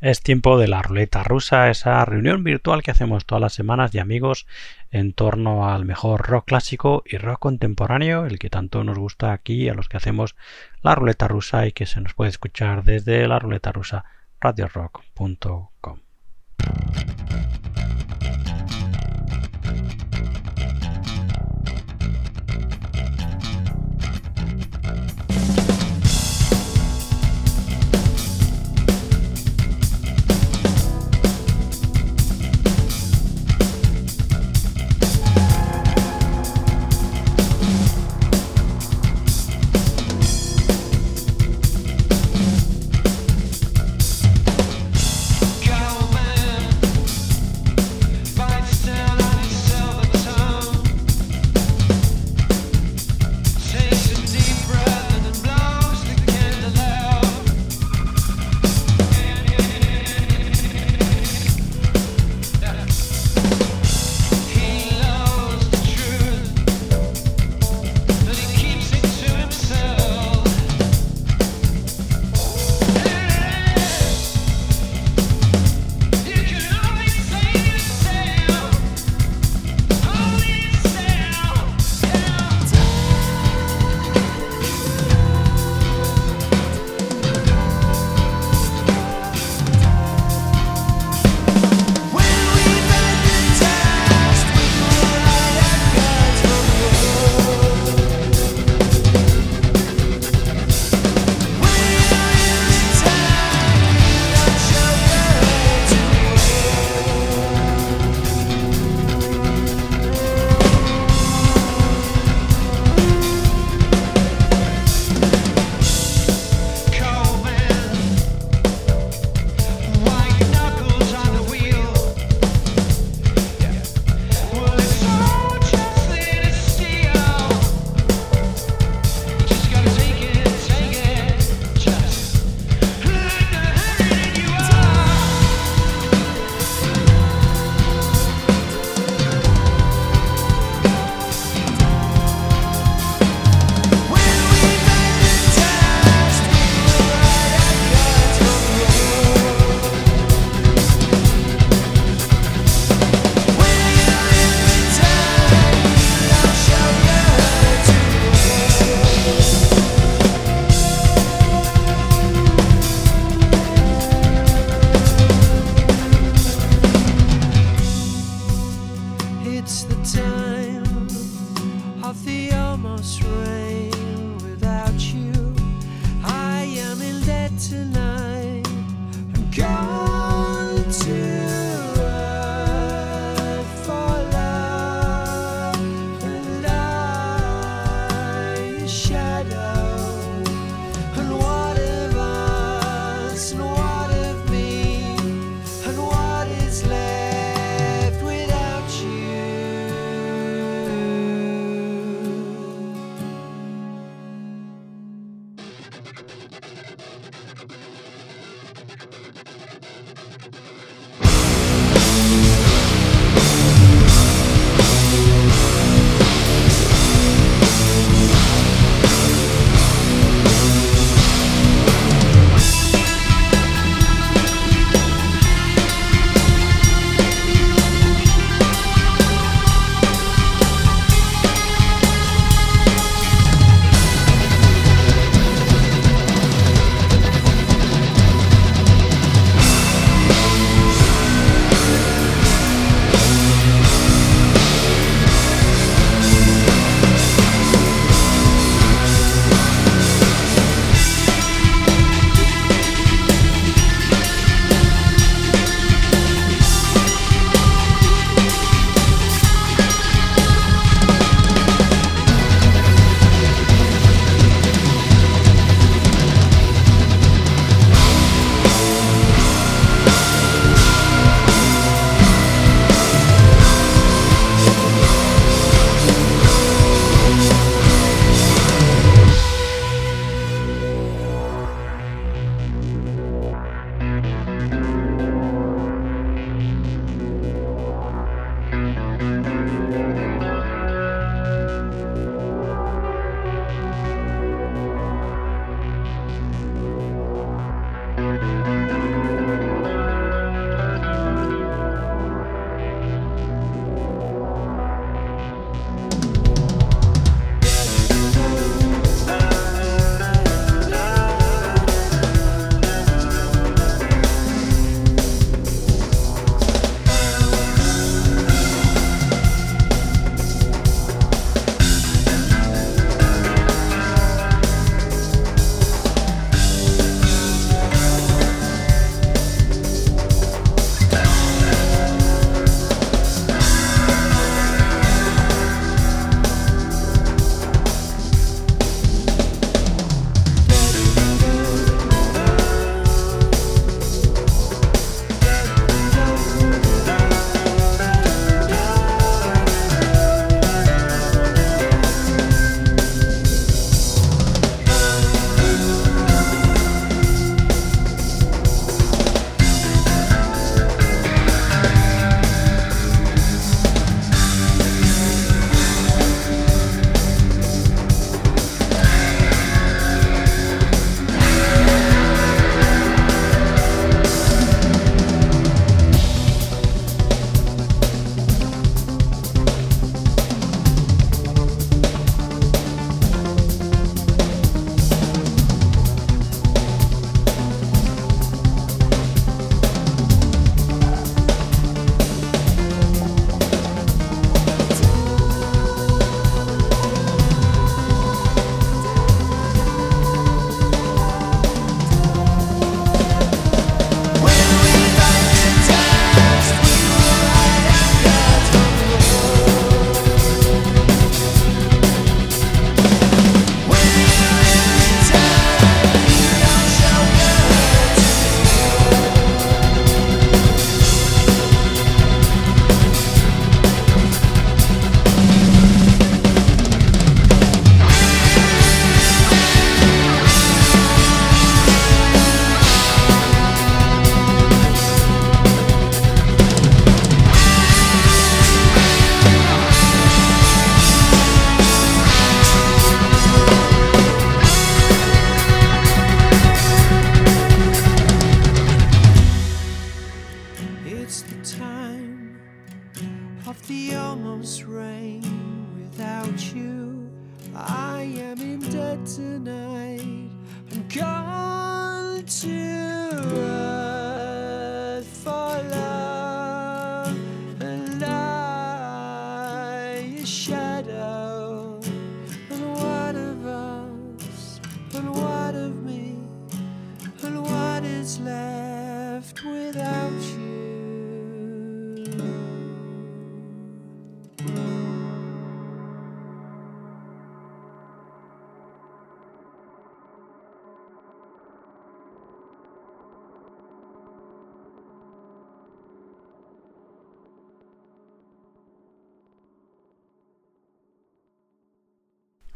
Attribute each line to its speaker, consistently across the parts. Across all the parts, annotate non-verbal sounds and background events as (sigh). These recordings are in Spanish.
Speaker 1: Es tiempo de la ruleta rusa, esa reunión virtual que hacemos todas las semanas de amigos en torno al mejor rock clásico y rock contemporáneo, el que tanto nos gusta aquí a los que hacemos la ruleta rusa y que se nos puede escuchar desde la ruleta rusa radiorock.com.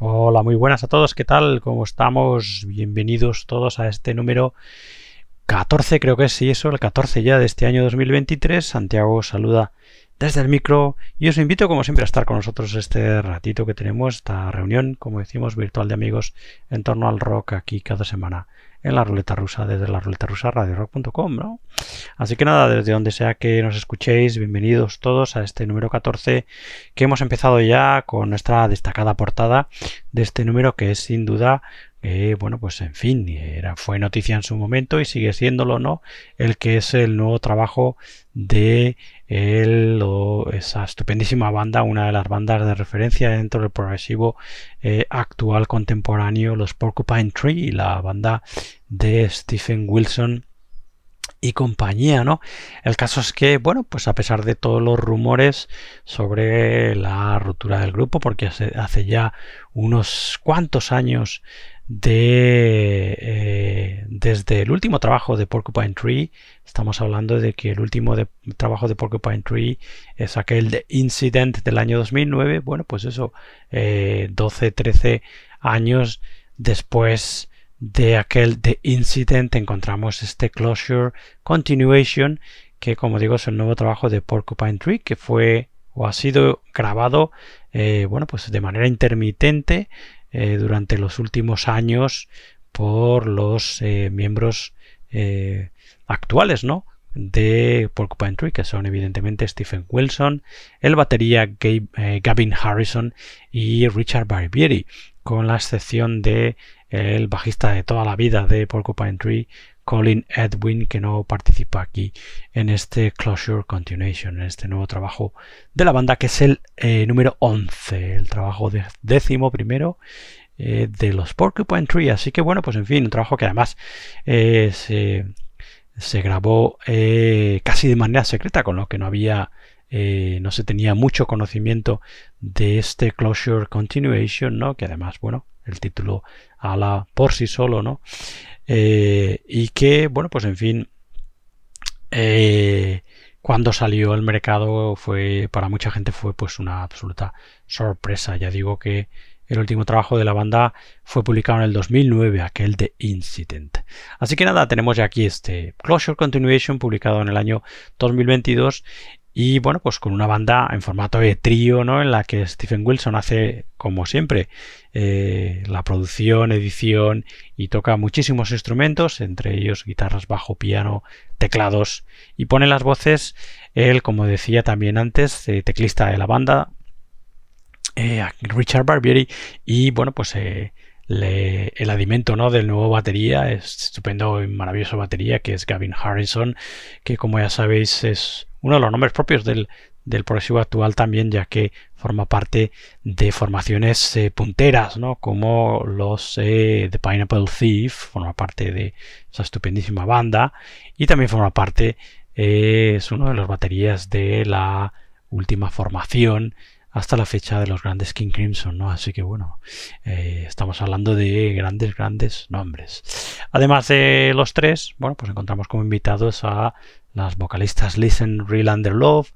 Speaker 1: Hola, muy buenas a todos, ¿qué tal? ¿Cómo estamos? Bienvenidos todos a este número 14, creo que es, sí, eso, el 14 ya de este año 2023. Santiago saluda desde el micro y os invito como siempre a estar con nosotros este ratito que tenemos, esta reunión, como decimos, virtual de amigos en torno al rock aquí cada semana en la ruleta rusa desde la ruleta rusa radiorock.com, ¿no? Así que nada, desde donde sea que nos escuchéis, bienvenidos todos a este número 14 que hemos empezado ya con nuestra destacada portada de este número que es sin duda eh, bueno, pues en fin, era, fue noticia en su momento y sigue siéndolo, ¿no? El que es el nuevo trabajo de esa estupendísima banda, una de las bandas de referencia dentro del progresivo eh, actual contemporáneo, los Porcupine Tree, la banda de Stephen Wilson y compañía, ¿no? El caso es que, bueno, pues a pesar de todos los rumores sobre la ruptura del grupo, porque hace ya unos cuantos años de eh, desde el último trabajo de Porcupine Tree estamos hablando de que el último trabajo de Porcupine Tree es aquel de Incident del año 2009 bueno pues eso 12 eh, 13 años después de aquel de Incident encontramos este Closure Continuation que como digo es el nuevo trabajo de Porcupine Tree que fue o ha sido grabado eh, bueno pues de manera intermitente eh, durante los últimos años por los eh, miembros eh, actuales, ¿no? de Porcupine Tree, que son evidentemente Stephen Wilson, el batería Gavin Harrison y Richard Barbieri, con la excepción de el bajista de toda la vida de Porcupine Tree, Colin Edwin, que no participa aquí en este Closure Continuation, en este nuevo trabajo de la banda, que es el eh, número 11, el trabajo de décimo primero eh, de los Porcupine Tree. Así que bueno, pues en fin, un trabajo que además eh, se, grabó casi de manera secreta, con lo que no había no se tenía mucho conocimiento de este Closure Continuation, ¿no? Que además, bueno, el título la por sí solo, ¿no? Eh, y que, bueno, pues en fin, eh, cuando salió al mercado fue, para mucha gente fue pues una absoluta sorpresa. Ya digo que el último trabajo de la banda fue publicado en el 2009, aquel de Incident. Así que nada, tenemos ya aquí este Closure Continuation publicado en el año 2022 y bueno, pues con una banda en formato de trío, ¿no? En la que Stephen Wilson hace, como siempre, eh, la producción, edición y toca muchísimos instrumentos, entre ellos guitarras, bajo, piano, teclados y pone las voces. Él, como decía también antes, eh, teclista de la banda, eh, Richard Barbieri y bueno, pues el alimento ¿no? del nuevo batería es estupendo y maravilloso batería que es Gavin Harrison que como ya sabéis es uno de los nombres propios del, progresivo actual también, ya que forma parte de formaciones eh, punteras, ¿no? como los eh, The Pineapple Thief, forma parte de esa estupendísima banda, y también forma parte, eh, es uno de los baterías de la última formación hasta la fecha de los grandes King Crimson, ¿no? Así que bueno, estamos hablando de grandes, grandes nombres. Además de los tres, bueno, pues encontramos como invitados a las vocalistas Listen Real Under Love,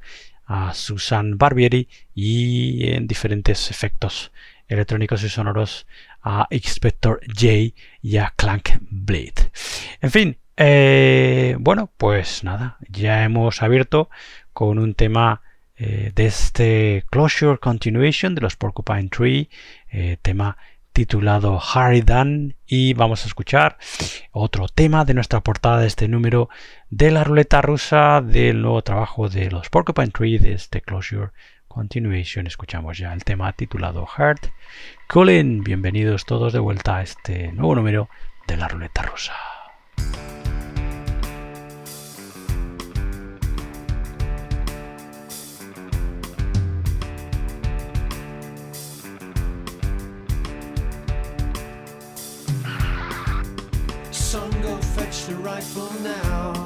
Speaker 1: a Susan Barbieri y en diferentes efectos electrónicos y sonoros a Inspector J y a Clank Blade. En fin, eh, bueno, pues nada, ya hemos abierto con un tema eh, de este Closure Continuation de los Porcupine Tree, eh, tema titulado Harry Dan y vamos a escuchar otro tema de nuestra portada de este número de la ruleta rusa del nuevo trabajo de los Porcupine Tree de este Closure continuation escuchamos ya el tema titulado Heart. Colin, bienvenidos todos de vuelta a este nuevo número de la ruleta rusa.
Speaker 2: Fetch the rifle now.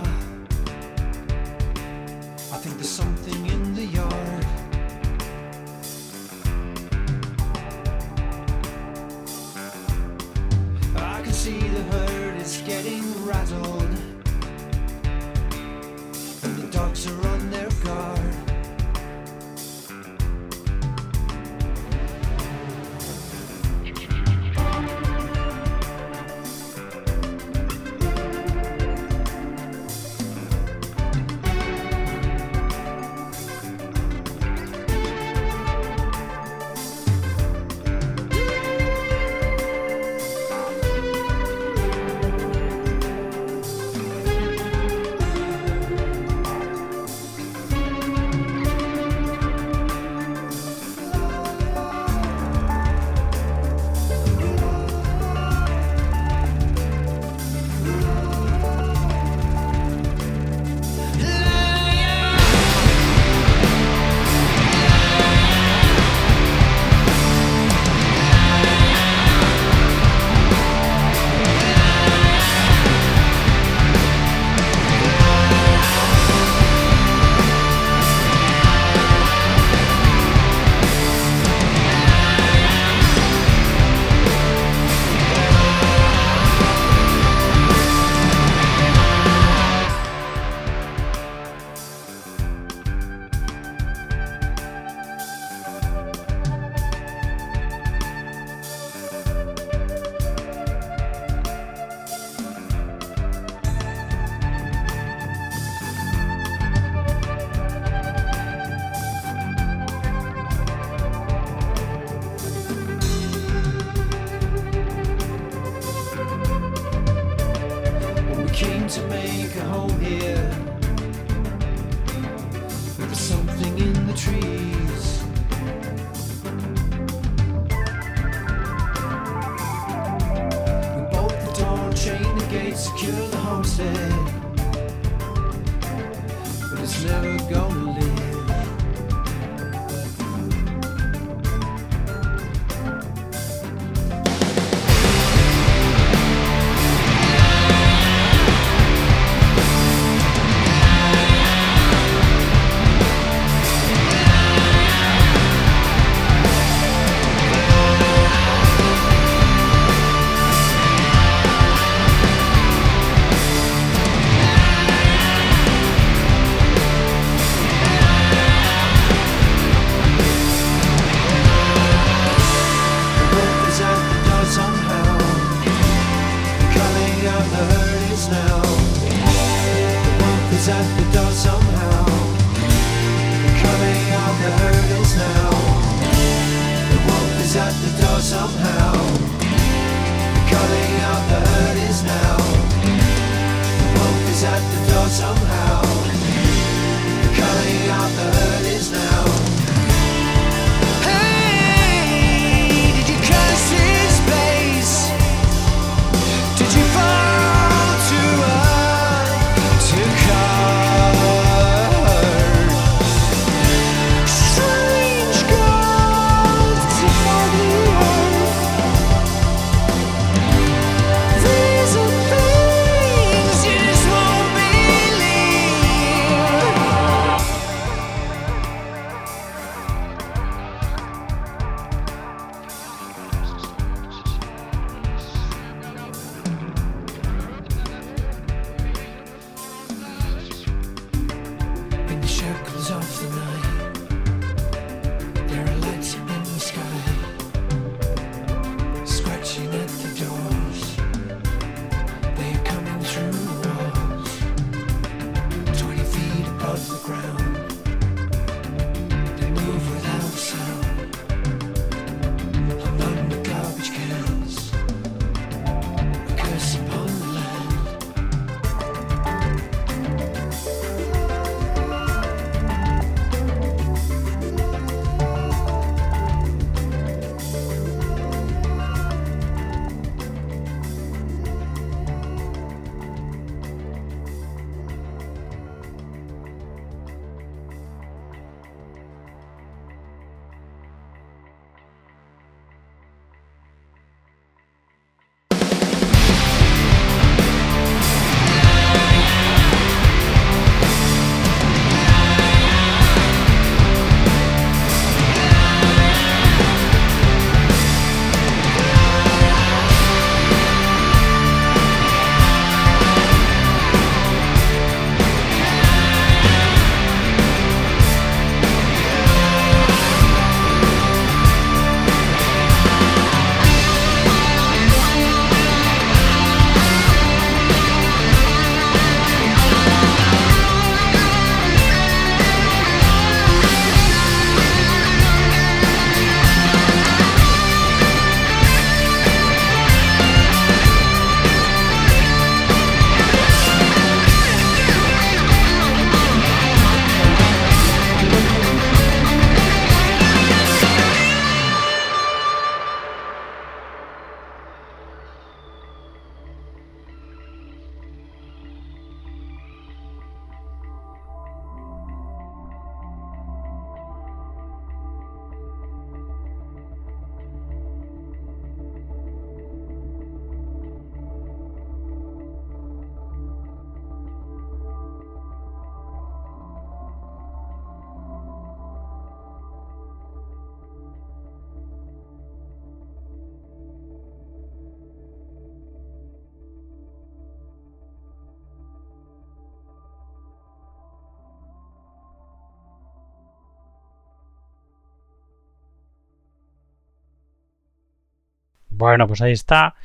Speaker 1: Bueno, pues ahí está.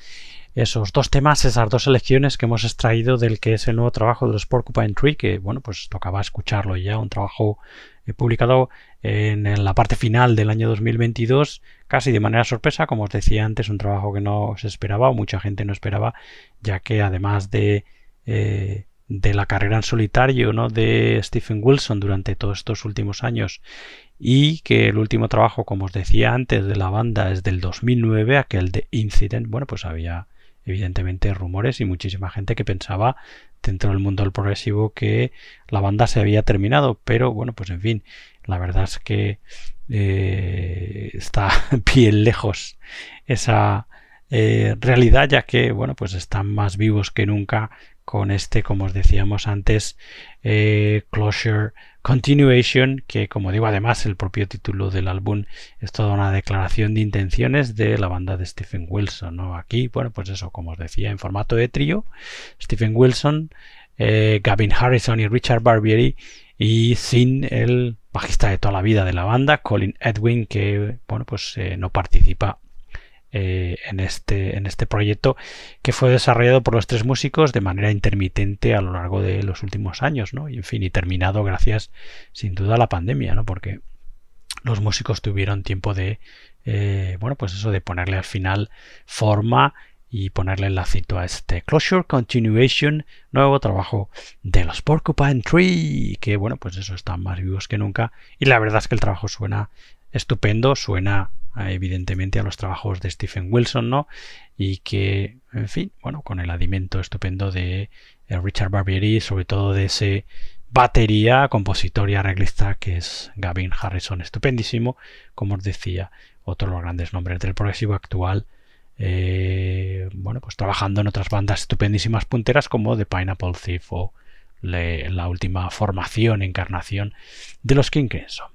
Speaker 1: Esos dos temas, esas dos selecciones que hemos extraído del que es el nuevo trabajo de los Porcupine Tree, que bueno, pues tocaba escucharlo ya, un trabajo eh, publicado en, la parte final del año 2022, casi de manera sorpresa, como os decía antes, un trabajo que no se esperaba o mucha gente no esperaba, ya que además de eh, de la carrera en solitario ¿no? de Stephen Wilson durante todos estos últimos años y que el último trabajo, como os decía antes, de la banda es del 2009, aquel de Incident, bueno, pues había evidentemente rumores y muchísima gente que pensaba dentro del mundo del progresivo que la banda se había terminado, pero bueno, pues en fin, la verdad es que eh, está (laughs) bien lejos esa eh, realidad, ya que bueno, pues están más vivos que nunca con este, como os decíamos antes, eh, Closure Continuation, que como digo además el propio título del álbum es toda una declaración de intenciones de la banda de Stephen Wilson. ¿no? Aquí, bueno, pues eso, como os decía, en formato de trío, Stephen Wilson, eh, Gavin Harrison y Richard Barbieri, y sin el bajista de toda la vida de la banda, Colin Edwin, que bueno, pues eh, no participa eh, en, este, en este proyecto que fue desarrollado por los tres músicos de manera intermitente a lo largo de los últimos años, ¿no? Y en fin, y terminado gracias sin duda a la pandemia, ¿no? Porque los músicos tuvieron tiempo de, eh, bueno, pues eso de ponerle al final forma y ponerle el lacito a este Closure Continuation, nuevo trabajo de los Porcupine Tree, que bueno, pues eso están más vivos que nunca y la verdad es que el trabajo suena estupendo, suena evidentemente a los trabajos de Stephen Wilson, ¿no? Y que, en fin, bueno, con el adimento estupendo de eh, Richard Barbieri, sobre todo de ese batería, compositor y arreglista que es Gavin Harrison, estupendísimo, como os decía, otro de los grandes nombres del progresivo actual. Eh, bueno, pues trabajando en otras bandas estupendísimas punteras como The Pineapple Thief o la última formación, encarnación de los King Crimson.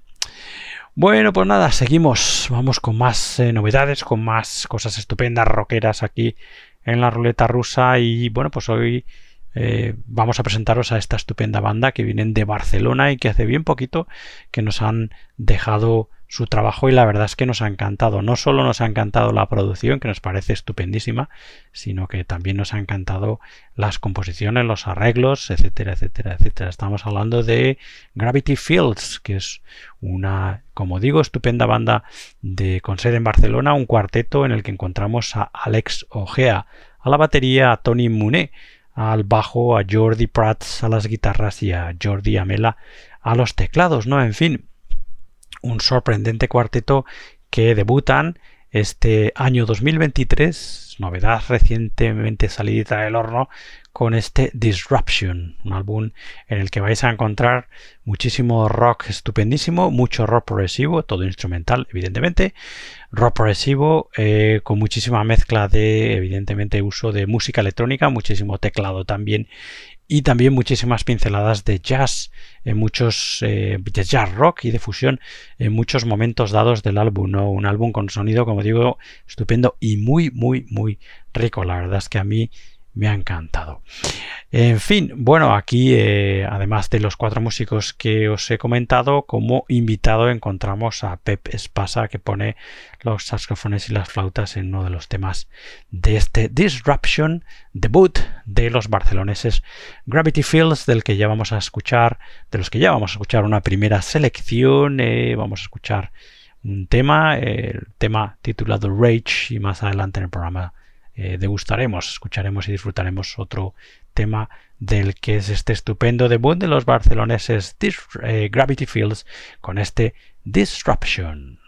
Speaker 1: Bueno, pues nada, seguimos. Vamos con más eh, novedades, con más cosas estupendas, rockeras aquí en la ruleta rusa. Y bueno, pues hoy eh, vamos a presentaros a esta estupenda banda que vienen de Barcelona y que hace bien poquito que nos han dejado su trabajo y la verdad es que nos ha encantado. No solo nos ha encantado la producción, que nos parece estupendísima, sino que también nos ha encantado las composiciones, los arreglos, etcétera, etcétera, etcétera. Estamos hablando de Gravity Fields, que es una, como digo, estupenda banda de, con sede en Barcelona, un cuarteto en el que encontramos a Alex Ojea, a la batería a Tony Muné, al bajo a Jordi Prats a las guitarras y a Jordi Amela a los teclados, ¿no? En fin, un sorprendente cuarteto que debutan este año 2023, novedad recientemente salida del horno, con este Disruption, un álbum en el que vais a encontrar muchísimo rock estupendísimo, mucho rock progresivo, todo instrumental, evidentemente, rock progresivo eh, con muchísima mezcla de, evidentemente, uso de música electrónica, muchísimo teclado también y también muchísimas pinceladas de jazz en muchos eh, jazz rock y de fusión en muchos momentos dados del álbum ¿no? un álbum con sonido como digo estupendo y muy muy muy rico la verdad es que a mí me ha encantado. En fin, bueno, aquí eh, además de los cuatro músicos que os he comentado, como invitado encontramos a Pep Espasa que pone los saxofones y las flautas en uno de los temas de este Disruption debut de los barceloneses Gravity Fields, del que ya vamos a escuchar, de los que ya vamos a escuchar una primera selección, eh, vamos a escuchar un tema, el tema titulado Rage y más adelante en el programa eh, degustaremos, escucharemos y disfrutaremos otro tema del que es este estupendo debut de los barceloneses eh, Gravity Fields con este Disruption.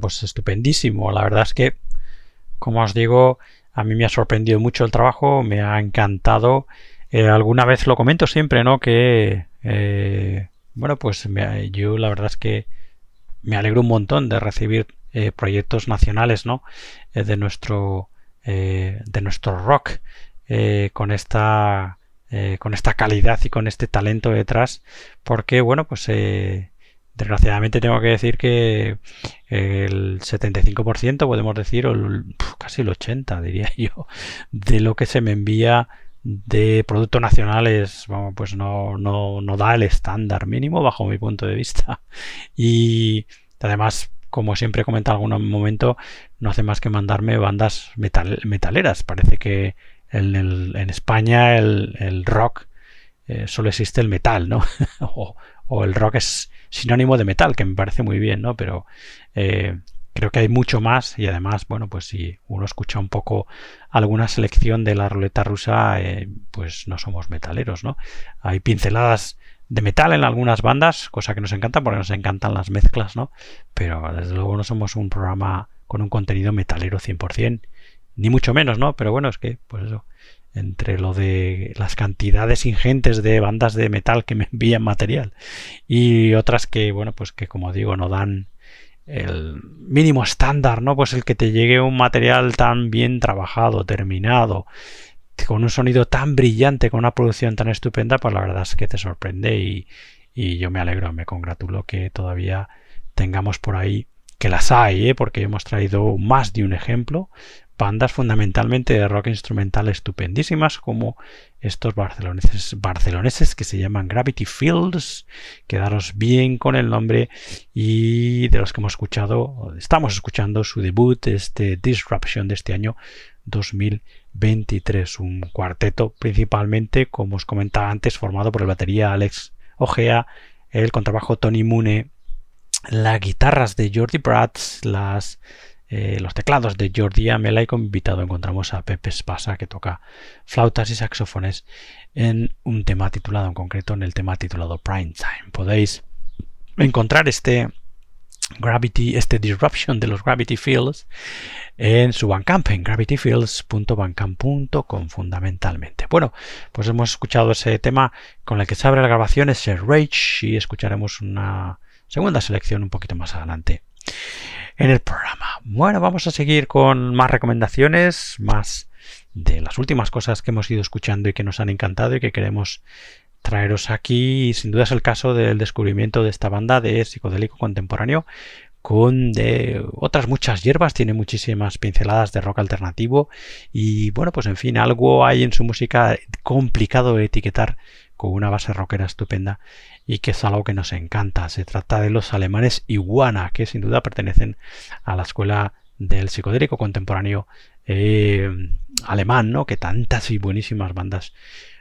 Speaker 1: Pues estupendísimo. La verdad es que, como os digo, a mí me ha sorprendido mucho el trabajo, me ha encantado. Eh, alguna vez lo comento siempre, ¿no? Que, eh, bueno, pues yo la verdad es que me alegro un montón de recibir eh, proyectos nacionales, ¿no? de nuestro, de nuestro rock con esta, con esta calidad y con este talento detrás, porque, bueno, pues Desgraciadamente tengo que decir que el 75%, podemos decir, o casi el 80%, diría (laughs) yo, de lo que se me envía de productos nacionales, pues no, no, no da el estándar mínimo bajo mi punto de vista. Y además, como siempre he comentado en algún momento, no hace más que mandarme bandas metaleras. Parece que en, España el, rock eh, solo existe el metal, ¿no? (laughs) o el rock es sinónimo de metal, que me parece muy bien, ¿no? Pero eh, creo que hay mucho más y además, bueno, pues si uno escucha un poco alguna selección de la ruleta rusa, eh, pues no somos metaleros, ¿no? Hay pinceladas de metal en algunas bandas, cosa que nos encanta porque nos encantan las mezclas, ¿no? Pero desde luego no somos un programa con un contenido metalero 100%, ni mucho menos, ¿no? Pero bueno, es que, pues eso, entre lo de las cantidades ingentes de bandas de metal que me envían material y otras que, bueno, pues que como digo, no dan el mínimo estándar, ¿no? Pues el que te llegue un material tan bien trabajado, terminado, con un sonido tan brillante, con una producción tan estupenda, pues la verdad es que te sorprende y, y yo me alegro, me congratulo que todavía tengamos por ahí que las hay, ¿eh? porque hemos traído más de un ejemplo, bandas fundamentalmente de rock instrumental estupendísimas como estos barceloneses, barceloneses que se llaman Gravity Fields. Quedaros bien con el nombre y de los que hemos escuchado, estamos escuchando su debut, este Disruption de este año 2023. Un cuarteto principalmente, como os comentaba antes, formado por el batería Alex Ojea, el contrabajo Tony Mune, las guitarras de Jordi Prats, las eh, los teclados de Jordi Amela y como invitado encontramos a Pepe Spasa que toca flautas y saxofones en un tema titulado en concreto en el tema titulado Prime Time. Podéis encontrar este Gravity, este Disruption de los Gravity Fields en su Bandcamp, en gravityfields.bandcamp.com fundamentalmente. Bueno, pues hemos escuchado ese tema con el que se abre la grabación, ese Rage, y escucharemos una segunda selección un poquito más adelante en el programa. Bueno, vamos a seguir con más recomendaciones, más de las últimas cosas que hemos ido escuchando y que nos han encantado y que queremos traeros aquí. Sin duda es el caso del descubrimiento de esta banda de psicodélico contemporáneo con de otras muchas hierbas, tiene muchísimas pinceladas de rock alternativo y bueno, pues en fin, algo hay en su música complicado de etiquetar con una base rockera estupenda y que es algo que nos encanta. Se trata de los alemanes Iguana, que sin duda pertenecen a la escuela del psicodélico contemporáneo eh, alemán, ¿no? Que tantas y buenísimas bandas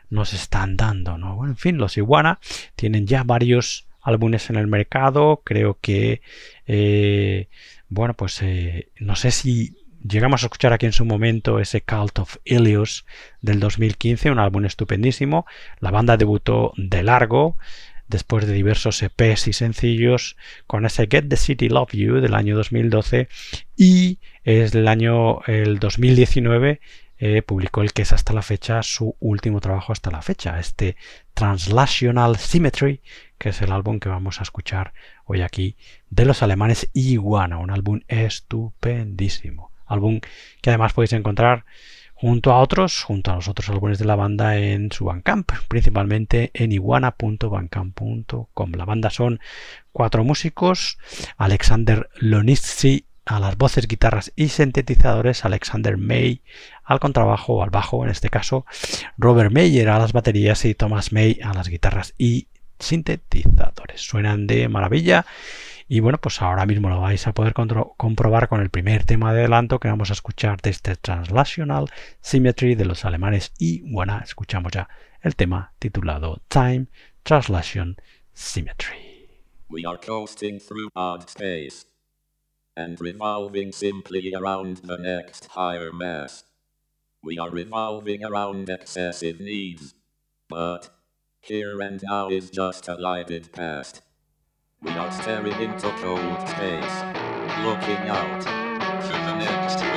Speaker 1: nos están dando, ¿no? Bueno, en fin, los Iguana tienen ya varios álbumes en el mercado. Creo que, eh, bueno, pues eh, no sé si llegamos a escuchar aquí en su momento ese Cult of Ilios del 2015, un álbum estupendísimo. La banda debutó de largo después de diversos EPs y sencillos con ese Get the City Love You del año 2012 y es el año el 2019 eh, publicó el que es hasta la fecha su último trabajo hasta la fecha, este Translational Symmetry, que es el álbum que vamos a escuchar hoy aquí de los alemanes Iguana, un álbum estupendísimo, álbum que además podéis encontrar junto a otros, junto a los otros álbumes de la banda en su Bandcamp, principalmente en iguana.bandcamp.com. La banda son cuatro músicos, Alexander Lonitzi a las voces, guitarras y sintetizadores, Alexander May al contrabajo o al bajo en este caso, Robert Mayer a las baterías y Thomas May a las guitarras y sintetizadores. Suenan de maravilla y bueno, pues ahora mismo lo vais a poder comprobar con el primer tema de adelanto que vamos a escuchar de este Translational Symmetry de los alemanes. Y bueno, escuchamos ya el tema titulado Time Translation Symmetry.
Speaker 3: We are coasting through odd space and revolving simply around the next higher mass. We are revolving around excessive needs, but here and now is just a lighted past. We are staring into cold space. looking out for the next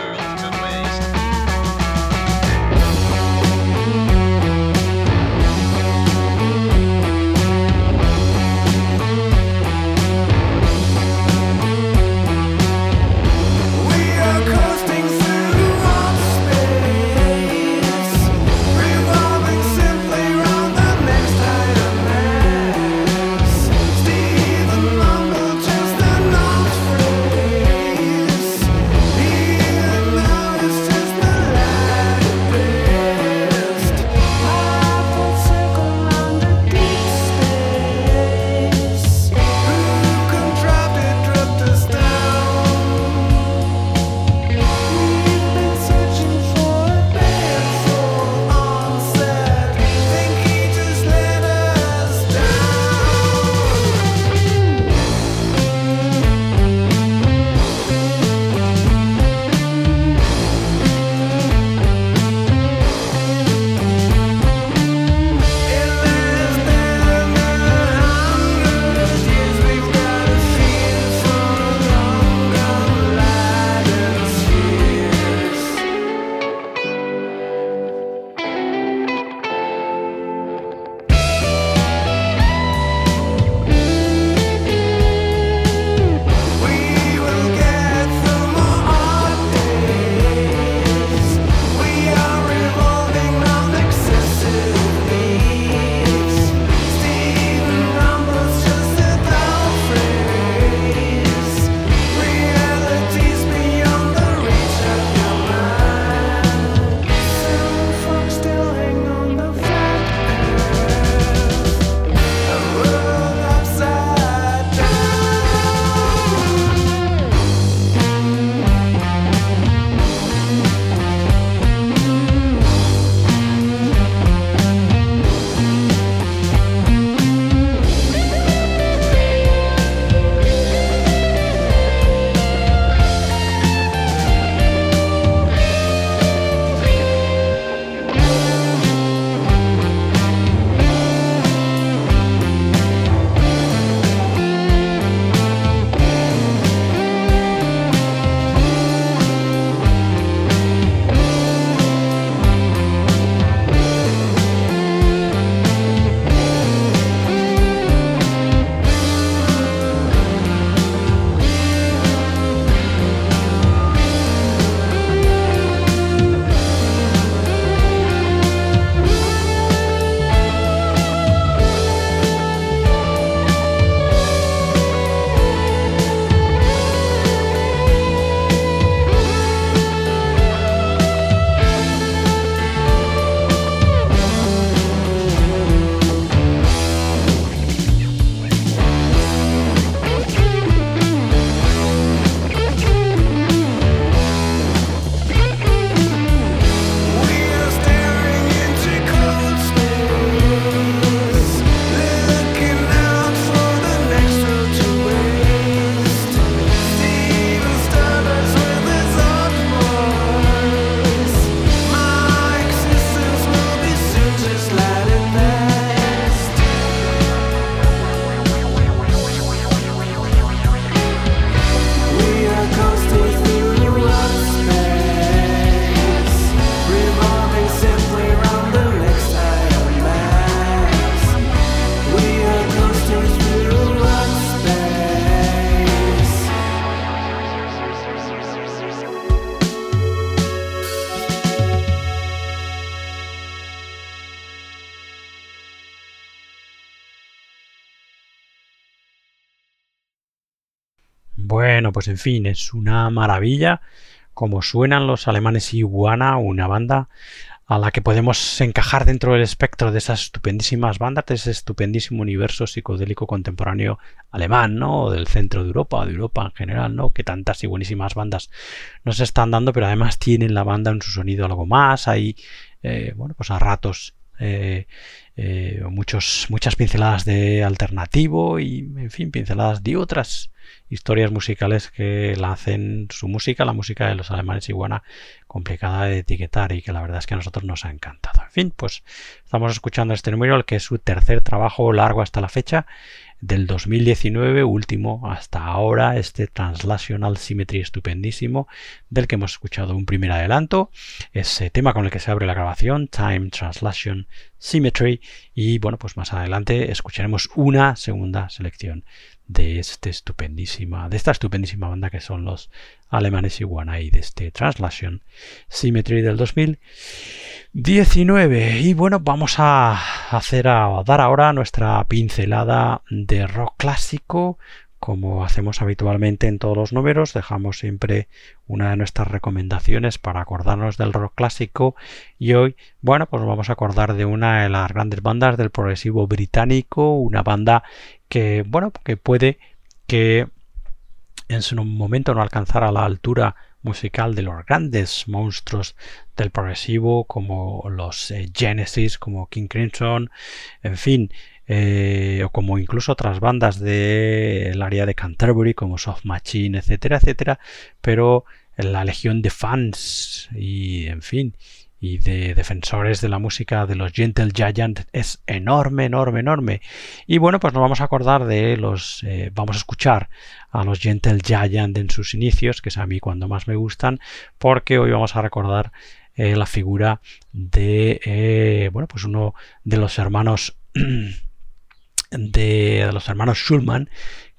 Speaker 1: Pues en fin, es una maravilla como suenan los alemanes Iguana, una banda a la que podemos encajar dentro del espectro de esas estupendísimas bandas, de ese estupendísimo universo psicodélico contemporáneo alemán, ¿no? O del centro de Europa, de Europa en general, ¿no? Que tantas y buenísimas bandas nos están dando, pero además tienen la banda en su sonido algo más, hay, eh, bueno, pues a ratos eh, eh, muchos, muchas pinceladas de alternativo y, en fin, pinceladas de otras historias musicales que la hacen su música, la música de los alemanes iguana, complicada de etiquetar y que la verdad es que a nosotros nos ha encantado. En fin, pues estamos escuchando este número, el que es su tercer trabajo largo hasta la fecha, del 2019, último hasta ahora, este Translational Symmetry estupendísimo, del que hemos escuchado un primer adelanto, ese tema con el que se abre la grabación, Time Translation Symmetry, y bueno, pues más adelante escucharemos una segunda selección de este estupendísima, de esta estupendísima banda que son los alemanes Iguana y de este Translation Symmetry del 2019. Y bueno, vamos a hacer a dar ahora nuestra pincelada de rock clásico. Como hacemos habitualmente en todos los números, dejamos siempre una de nuestras recomendaciones para acordarnos del rock clásico. Y hoy, bueno, pues vamos a acordar de una de las grandes bandas del progresivo británico, una banda que, bueno, que puede que en su momento no alcanzara la altura musical de los grandes monstruos del progresivo como los eh, Genesis, como King Crimson, en fin, eh, o como incluso otras bandas del área de Canterbury como Soft Machine, etcétera, etcétera, pero la legión de fans y en fin y de defensores de la música de los Gentle Giant es enorme, enorme, enorme. Y bueno, pues nos vamos a acordar de los, eh, vamos a escuchar a los Gentle Giant en sus inicios, que es a mí cuando más me gustan, porque hoy vamos a recordar eh, la figura de, bueno, pues uno de los hermanos (clears throat) de, los hermanos Schulman,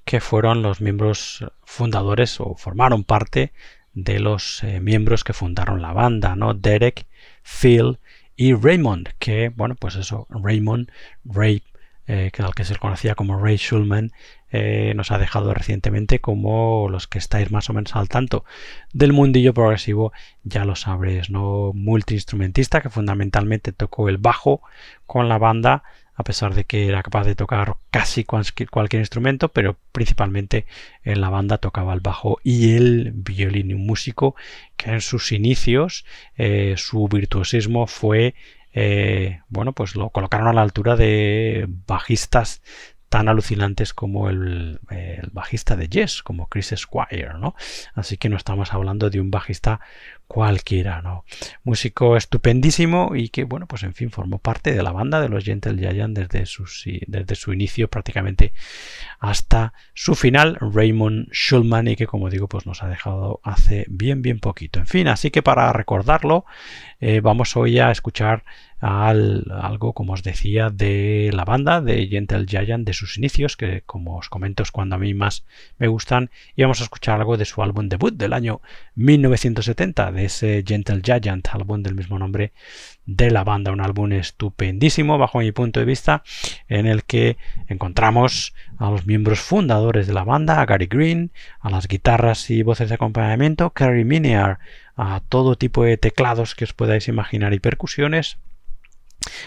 Speaker 1: que fueron los miembros fundadores o formaron parte de los miembros que fundaron la banda, ¿no? Derek Phil y Raymond, que, bueno, pues eso, Raymond, Ray, eh, que al que se conocía como Ray Schulman, eh, nos ha dejado recientemente como los que estáis más o menos al tanto del mundillo progresivo, ya lo sabréis, ¿no? Multiinstrumentista que fundamentalmente tocó el bajo con la banda a pesar de que era capaz de tocar casi cualquier instrumento, pero principalmente en la banda tocaba el bajo y el violín, un músico que en sus inicios eh, su virtuosismo fue eh, bueno, pues lo colocaron a la altura de bajistas tan alucinantes como el, bajista de Yes, como Chris Squire, ¿no? Así que no estamos hablando de un bajista cualquiera, ¿no? Músico estupendísimo y que, bueno, pues en fin, formó parte de la banda de los Gentle Giant desde, desde su inicio prácticamente hasta su final, Raymond Schulman, y que, como digo, pues nos ha dejado hace bien, bien poquito. En fin, así que para recordarlo, eh, vamos hoy a escuchar algo, como os decía, de la banda de Gentle Giant, de sus inicios, que como os comento es cuando a mí más me gustan, y vamos a escuchar algo de su álbum debut del año 1970, de ese Gentle Giant, álbum del mismo nombre de la banda, un álbum estupendísimo bajo mi punto de vista, en el que encontramos a los miembros fundadores de la banda, a Gary Green, a las guitarras y voces de acompañamiento, Carrie Miniar, a todo tipo de teclados que os podáis imaginar y percusiones,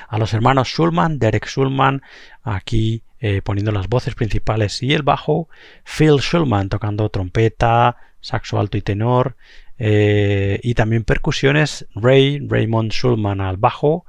Speaker 1: a los hermanos Schulman, Derek Schulman, aquí eh, poniendo las voces principales y el bajo, Phil Schulman tocando trompeta, saxo alto y tenor, eh, y también percusiones, Ray, Raymond Schulman al bajo,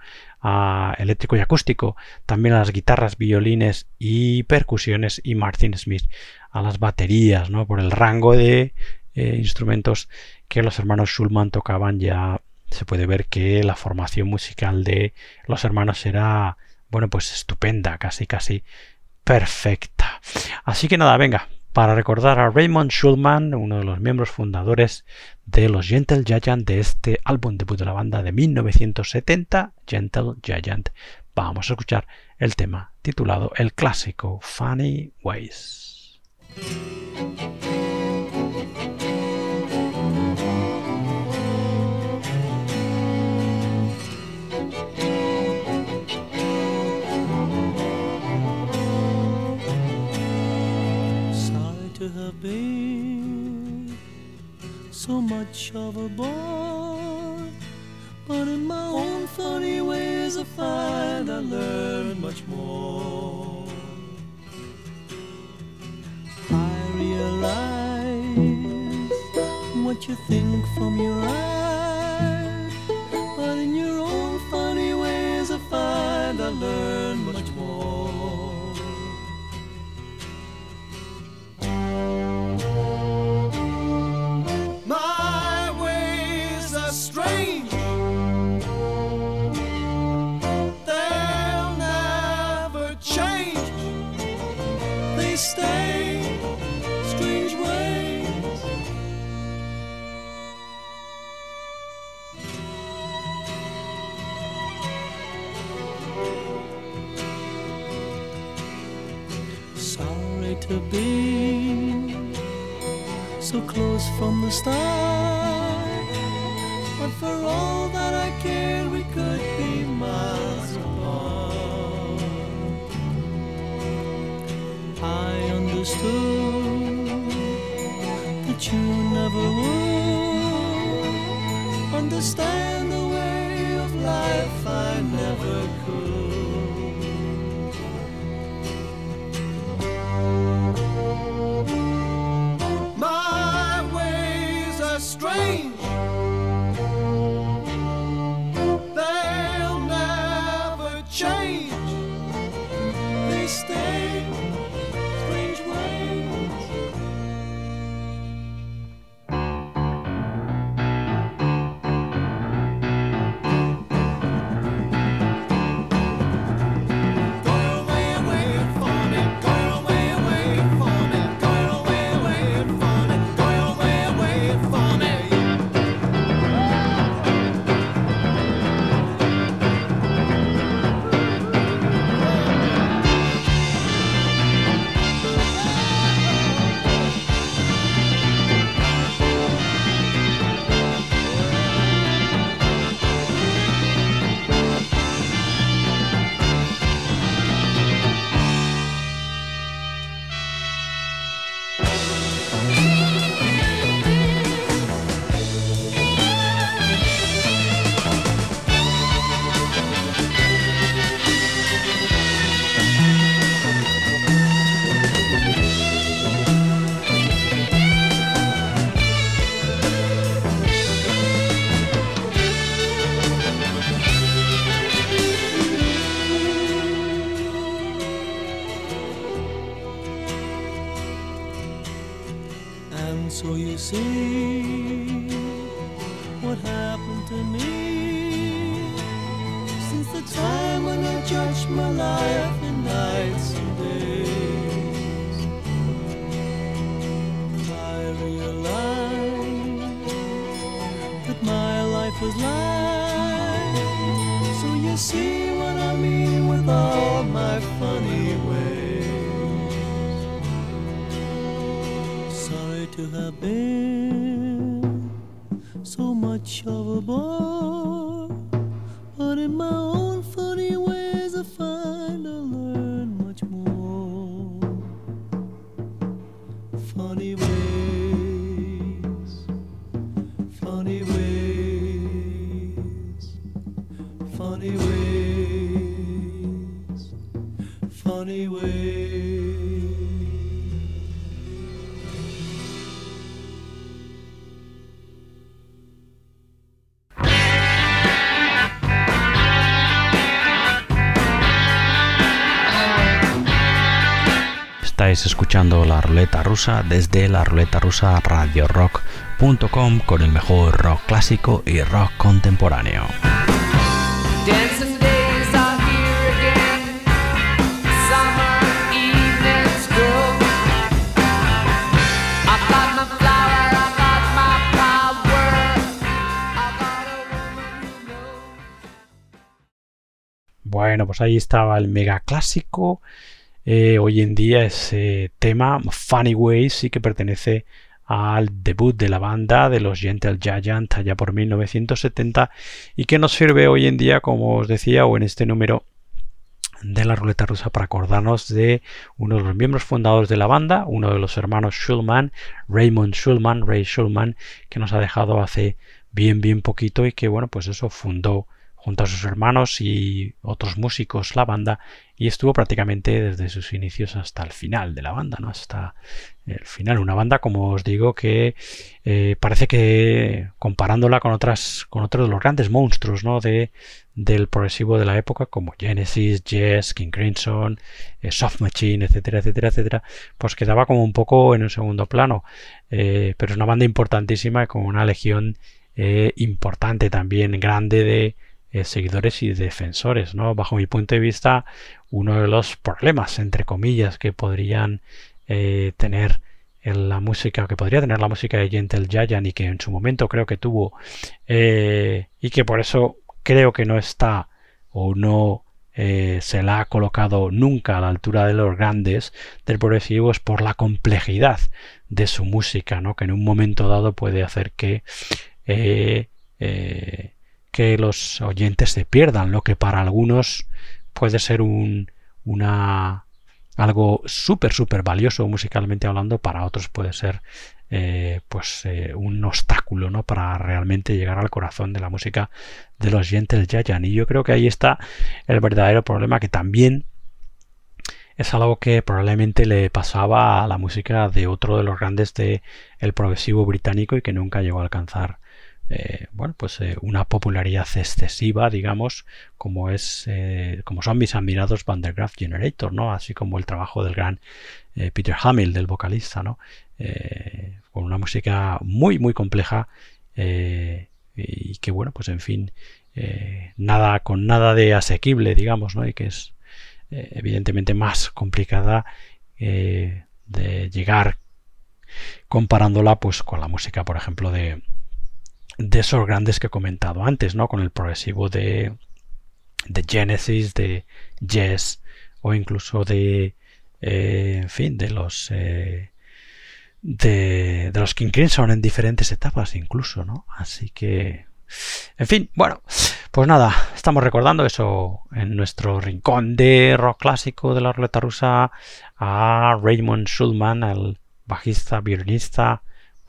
Speaker 1: eléctrico y acústico, también a las guitarras, violines y percusiones, y Martin Smith a las baterías, ¿no? por el rango de eh, instrumentos que los hermanos Schulman tocaban ya se puede ver que la formación musical de los hermanos era, bueno, pues estupenda, casi, casi perfecta. Así que nada, venga, para recordar a Raymond Schulman, uno de los miembros fundadores de los Gentle Giant de este álbum debut de la banda de 1970, Gentle Giant, vamos a escuchar el tema titulado el clásico Funny Ways.
Speaker 2: Have been so much of a boy. But in my own funny ways, I find I learn much more. I realize what you think from your eyes, but in your own funny ways, I find I learn much so you see what happened to me to
Speaker 1: the bed. Rusa desde la ruleta rusa radiorock.com con el mejor rock clásico y rock contemporáneo. Bueno, pues ahí estaba el mega clásico. Eh, hoy en día ese tema, Funny Ways, sí que pertenece al debut de la banda de los Gentle Giant allá por 1970 y que nos sirve hoy en día, como os decía, o en este número de la ruleta rusa para acordarnos de uno de los miembros fundadores de la banda, uno de los hermanos Schulman, Raymond Schulman, Ray Schulman, que nos ha dejado hace bien, bien poquito y que, bueno, pues eso fundó junto a sus hermanos y otros músicos la banda y estuvo prácticamente desde sus inicios hasta el final de la banda, ¿no? Hasta el final. Una banda, como os digo, que eh, parece que comparándola con otras, con otros de los grandes monstruos, ¿no? De, del progresivo de la época, como Genesis, Yes, King Crimson, eh, Soft Machine, etcétera, etcétera, etcétera, pues quedaba como un poco en un segundo plano. Eh, pero es una banda importantísima con una legión importante también, grande de eh, seguidores y defensores, ¿no? Bajo mi punto de vista, uno de los problemas, entre comillas, que podrían eh, tener en la música, que podría tener la música de Gentle Giant y que en su momento creo que tuvo, eh, y que por eso creo que no está o no se la ha colocado nunca a la altura de los grandes del progresivo es por la complejidad de su música, ¿no? que en un momento dado puede hacer que, que los oyentes se pierdan, lo que para algunos puede ser un, una, algo súper, súper valioso musicalmente hablando, para otros puede ser eh, pues eh, un obstáculo ¿no? para realmente llegar al corazón de la música de los Gentle Giant. Y yo creo que ahí está el verdadero problema que también es algo que probablemente le pasaba a la música de otro de los grandes de el progresivo británico y que nunca llegó a alcanzar eh, bueno pues eh, una popularidad excesiva digamos como es eh, como son mis admirados Van der Graaf Generator no así como el trabajo del gran Peter Hamill del vocalista no con una música muy muy compleja y que bueno pues en fin nada con nada de asequible digamos no y que es evidentemente más complicada de llegar comparándola pues con la música por ejemplo de de esos grandes que he comentado antes no con el progresivo de de Genesis de Yes o incluso de eh, en fin de los eh, de, de los King Crimson en diferentes etapas incluso no así que en fin, bueno, pues nada, estamos recordando eso en nuestro rincón de rock clásico de la ruleta rusa a Raymond Schulman, el bajista, violinista,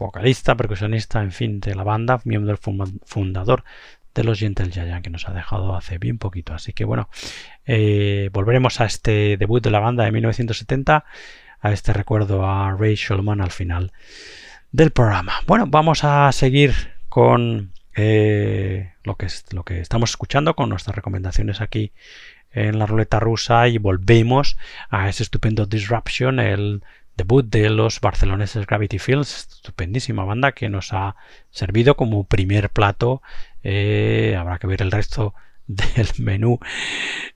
Speaker 1: vocalista, percusionista, en fin, de la banda, miembro fundador de los Gentle Giant que nos ha dejado hace bien poquito. Así que bueno, eh, volveremos a este debut de la banda de 1970, a este recuerdo a Ray Schulman al final del programa. Bueno, vamos a seguir con eh, lo, que lo que estamos escuchando, con nuestras recomendaciones aquí en la ruleta rusa y volvemos a ese estupendo Disruption, el debut de los barceloneses Gravity Fields, estupendísima banda que nos ha servido como primer plato. Eh, habrá que ver el resto (laughs) del menú,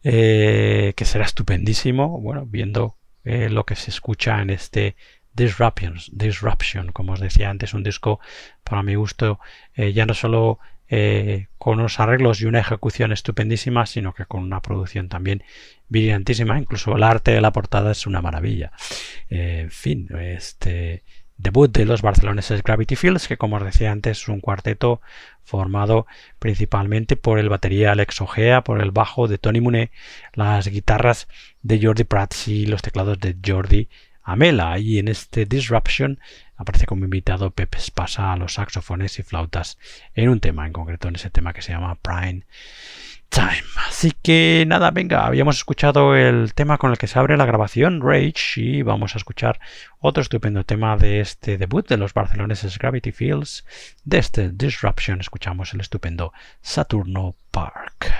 Speaker 1: eh, que será estupendísimo. Bueno, viendo eh, lo que se escucha en este Disruption, Disruption, como os decía antes, un disco para mi gusto ya no solo eh, con unos arreglos y una ejecución estupendísima, sino que con una producción también brillantísima. Incluso el arte de la portada es una maravilla. Eh, en fin, este debut de los barceloneses Gravity Fields, que como os decía antes es un cuarteto formado principalmente por el batería Alex Ojea, por el bajo de Tony Muné, las guitarras de Jordi Prats y los teclados de Jordi Amela. Y en este Disruption aparece como invitado Pepe Espasa a los saxofones y flautas en un tema, en concreto en ese tema que se llama Prime Time. Así que nada, venga, habíamos escuchado el tema con el que se abre la grabación, Rage, y vamos a escuchar otro estupendo tema de este debut de los barceloneses Gravity Fields. De este Disruption escuchamos el estupendo Saturno Park.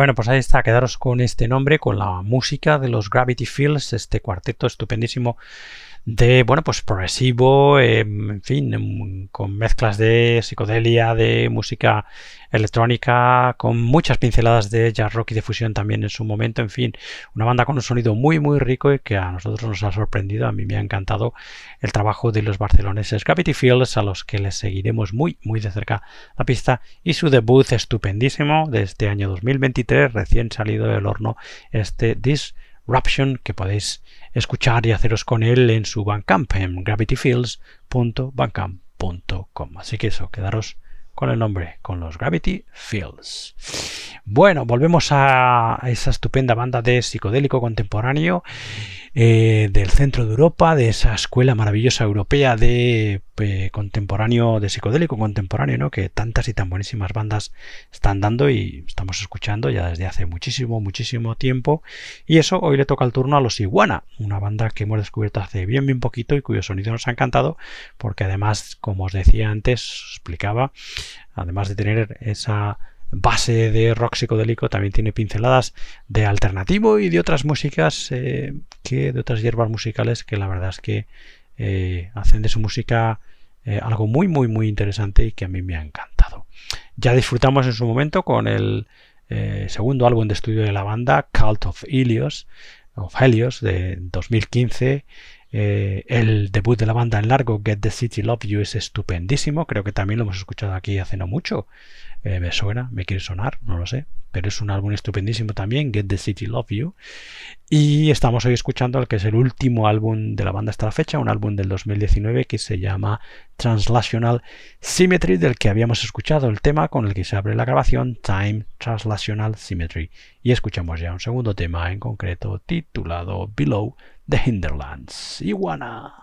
Speaker 1: Bueno, pues ahí está, quedaros con este nombre, con la música de los Gravity Fields, este cuarteto estupendísimo de, bueno, pues progresivo, eh, en fin, em, con mezclas de psicodelia, de música electrónica, con muchas pinceladas de jazz rock y de fusión también en su momento, en fin, una banda con un sonido muy, muy rico y que a nosotros nos ha sorprendido, a mí me ha encantado el trabajo de los barceloneses Gravity Fields, a los que les seguiremos muy, muy de cerca la pista, y su debut estupendísimo de este año 2023, recién salido del horno, este Disruption, que podéis escuchar y haceros con él en su Bandcamp, en gravityfields.bandcamp.com. Así que eso, quedaros con el nombre, con los Gravity Fields. Bueno, volvemos a esa estupenda banda de psicodélico contemporáneo eh, del centro de Europa, de esa escuela maravillosa europea de contemporáneo, de psicodélico contemporáneo, ¿no? que tantas y tan buenísimas bandas están dando y estamos escuchando ya desde hace muchísimo, muchísimo tiempo. Y eso hoy le toca el turno a los Iguana, una banda que hemos descubierto hace bien, bien poquito y cuyo sonido nos ha encantado, porque además, como os decía antes, os explicaba, además de tener esa base de rock psicodélico, también tiene pinceladas de alternativo y de otras músicas, eh, que de otras hierbas musicales que la verdad es que eh, hacen de su música eh, algo muy, muy, muy interesante y que a mí me ha encantado. Ya disfrutamos en su momento con el segundo álbum de estudio de la banda, Cult of Helios, of Helios de 2015. el debut de la banda en largo, Get the City Love You, es estupendísimo. Creo que también lo hemos escuchado aquí hace no mucho. Eh, me suena, me quiere sonar, no lo sé. Pero es un álbum estupendísimo también, Get the City Love You. Y estamos hoy escuchando el que es el último álbum de la banda hasta la fecha, un álbum del 2019 que se llama Translational Symmetry, del que habíamos escuchado el tema con el que se abre la grabación, Time Translational Symmetry. Y escuchamos ya un segundo tema en concreto titulado Below the Hinterlands. Iguana.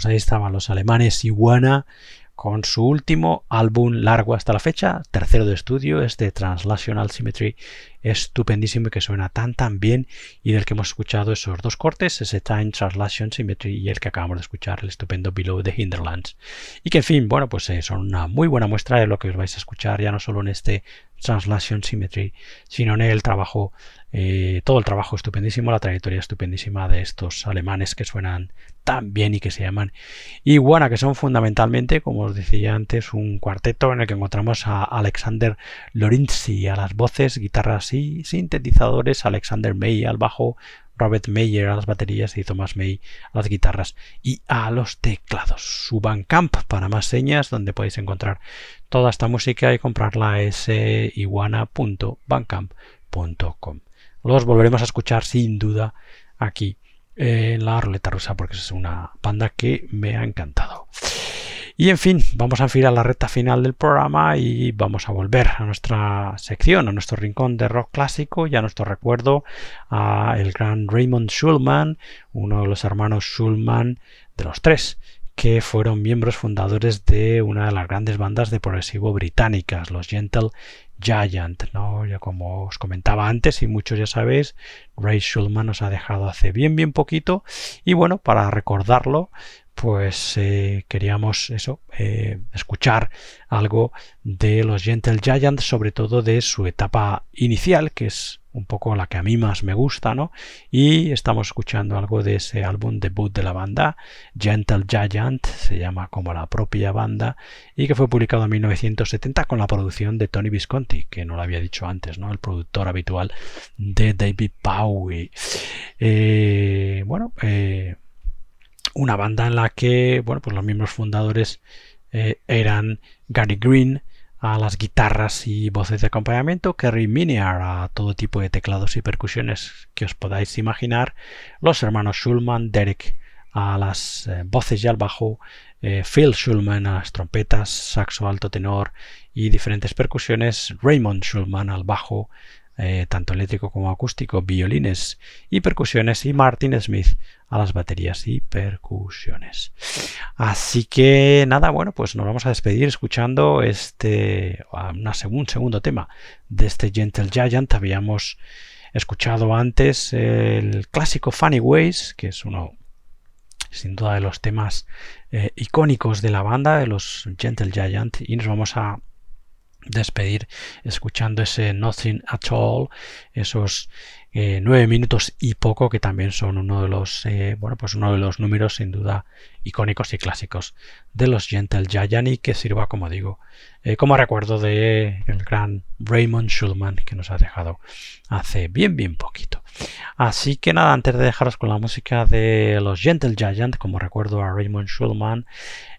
Speaker 1: Pues ahí estaban los alemanes Iguana con su último álbum largo hasta la fecha, tercero de estudio, este Translational Symmetry estupendísimo y que suena tan tan bien y del que hemos escuchado esos dos cortes, ese Time Translation Symmetry y el que acabamos de escuchar, el estupendo Below the Hinterlands. Y que en fin, bueno, pues eh, son una muy buena muestra de lo que os vais a escuchar ya no solo en este Translation Symmetry, sino en el trabajo, eh, todo el trabajo estupendísimo, la trayectoria estupendísima de estos alemanes que suenan tan bien y que se llaman Iguana, que son fundamentalmente, como os decía antes, un cuarteto en el que encontramos a Alexander Lorinzi a las voces, guitarras y sintetizadores, Alexander May al bajo, Robert Meyer a las baterías y Thomas May a las guitarras y a los teclados. Su Bandcamp para más señas, donde podéis encontrar toda esta música y comprarla es iguana.bandcamp.com. Los volveremos a escuchar sin duda aquí en la ruleta rusa porque es una banda que me ha encantado. Y en fin, vamos a enfilar la recta final del programa y vamos a volver a nuestra sección, a nuestro rincón de rock clásico y a nuestro recuerdo a el gran Raymond Schulman, uno de los hermanos Schulman de los tres, que fueron miembros fundadores de una de las grandes bandas de progresivo británicas, los Gentle Giant, ¿no? Ya como os comentaba antes y muchos ya sabéis, Ray Schulman nos ha dejado hace bien bien poquito y bueno, para recordarlo, pues eh, queríamos eso, eh, escuchar algo de los Gentle Giant, sobre todo de su etapa inicial, que es un poco la que a mí más me gusta, ¿no? Y estamos escuchando algo de ese álbum debut de la banda, Gentle Giant, se llama como la propia banda, y que fue publicado en 1970 con la producción de Tony Visconti, que no lo había dicho antes, ¿no? El productor habitual de David Bowie. Eh, bueno, una banda en la que bueno, pues los miembros fundadores eh, eran Gary Green a las guitarras y voces de acompañamiento, Kerry Miniar a todo tipo de teclados y percusiones que os podáis imaginar, los hermanos Schulman, Derek a las eh, voces y al bajo, eh, Phil Schulman a las trompetas, saxo alto tenor y diferentes percusiones, Raymond Schulman al bajo, eh, tanto eléctrico como acústico, violines y percusiones, y Martin Smith a las baterías y percusiones. Así que nada, bueno, pues nos vamos a despedir escuchando este una, un segundo tema de este Gentle Giant. Habíamos escuchado antes el clásico Funny Ways, que es uno sin duda de los temas eh, icónicos de la banda, de los Gentle Giant, y nos vamos a despedir escuchando ese Nothing at All, esos eh, nueve minutos y poco que también son uno de los eh, bueno pues uno de los números sin duda icónicos y clásicos de los Gentle Giant y que sirva como digo eh, como recuerdo de el gran Raymond Schulman que nos ha dejado hace bien bien poquito. Así que nada antes de dejaros con la música de los Gentle Giant como recuerdo a Raymond Schulman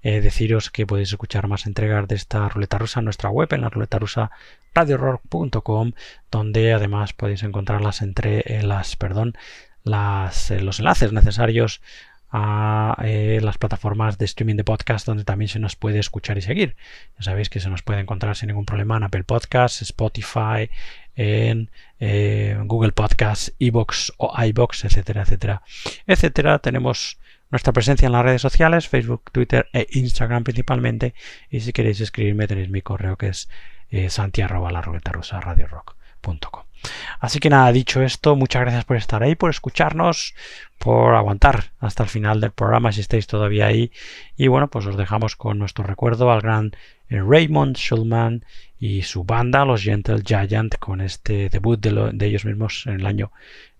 Speaker 1: deciros que podéis escuchar más entregas de esta ruleta rusa en nuestra web en la ruleta rusa radiorock.com donde además podéis encontrarlas entre las perdón las, los enlaces necesarios a eh, las plataformas de streaming de podcast donde también se nos puede escuchar y seguir. Ya sabéis que se nos puede encontrar sin ningún problema en Apple Podcasts, Spotify, en eh, Google Podcasts, Evox o iBox, etcétera, etcétera, etcétera. Tenemos nuestra presencia en las redes sociales, Facebook, Twitter e Instagram principalmente. Y si queréis escribirme tenéis mi correo que es eh. Así que nada, dicho esto, muchas gracias por estar ahí, por escucharnos, por aguantar hasta el final del programa si estáis todavía ahí. Y bueno, pues os dejamos con nuestro recuerdo al gran eh, Raymond Schulman y su banda, los Gentle Giant, con este debut de, ellos mismos en el año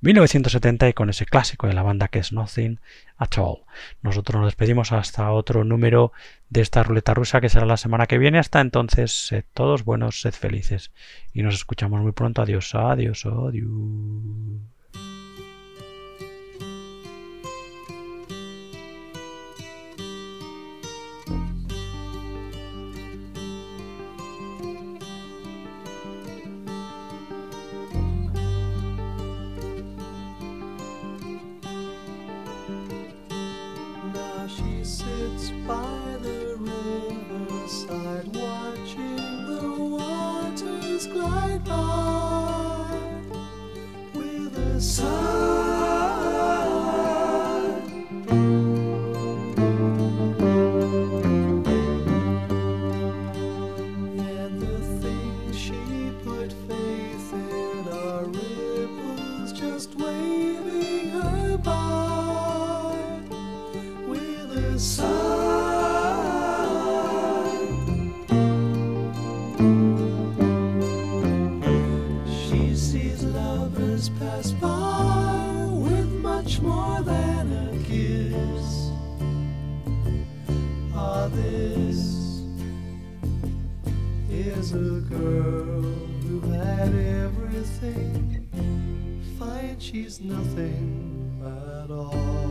Speaker 1: 1970 y con ese clásico de la banda que es Nothing Nosotros nos despedimos hasta otro número de esta ruleta rusa que será la semana que viene. Hasta entonces, sed todos buenos, sed felices y nos escuchamos muy pronto. Adiós, adiós, adiós.
Speaker 2: Everything. Find she's nothing at all.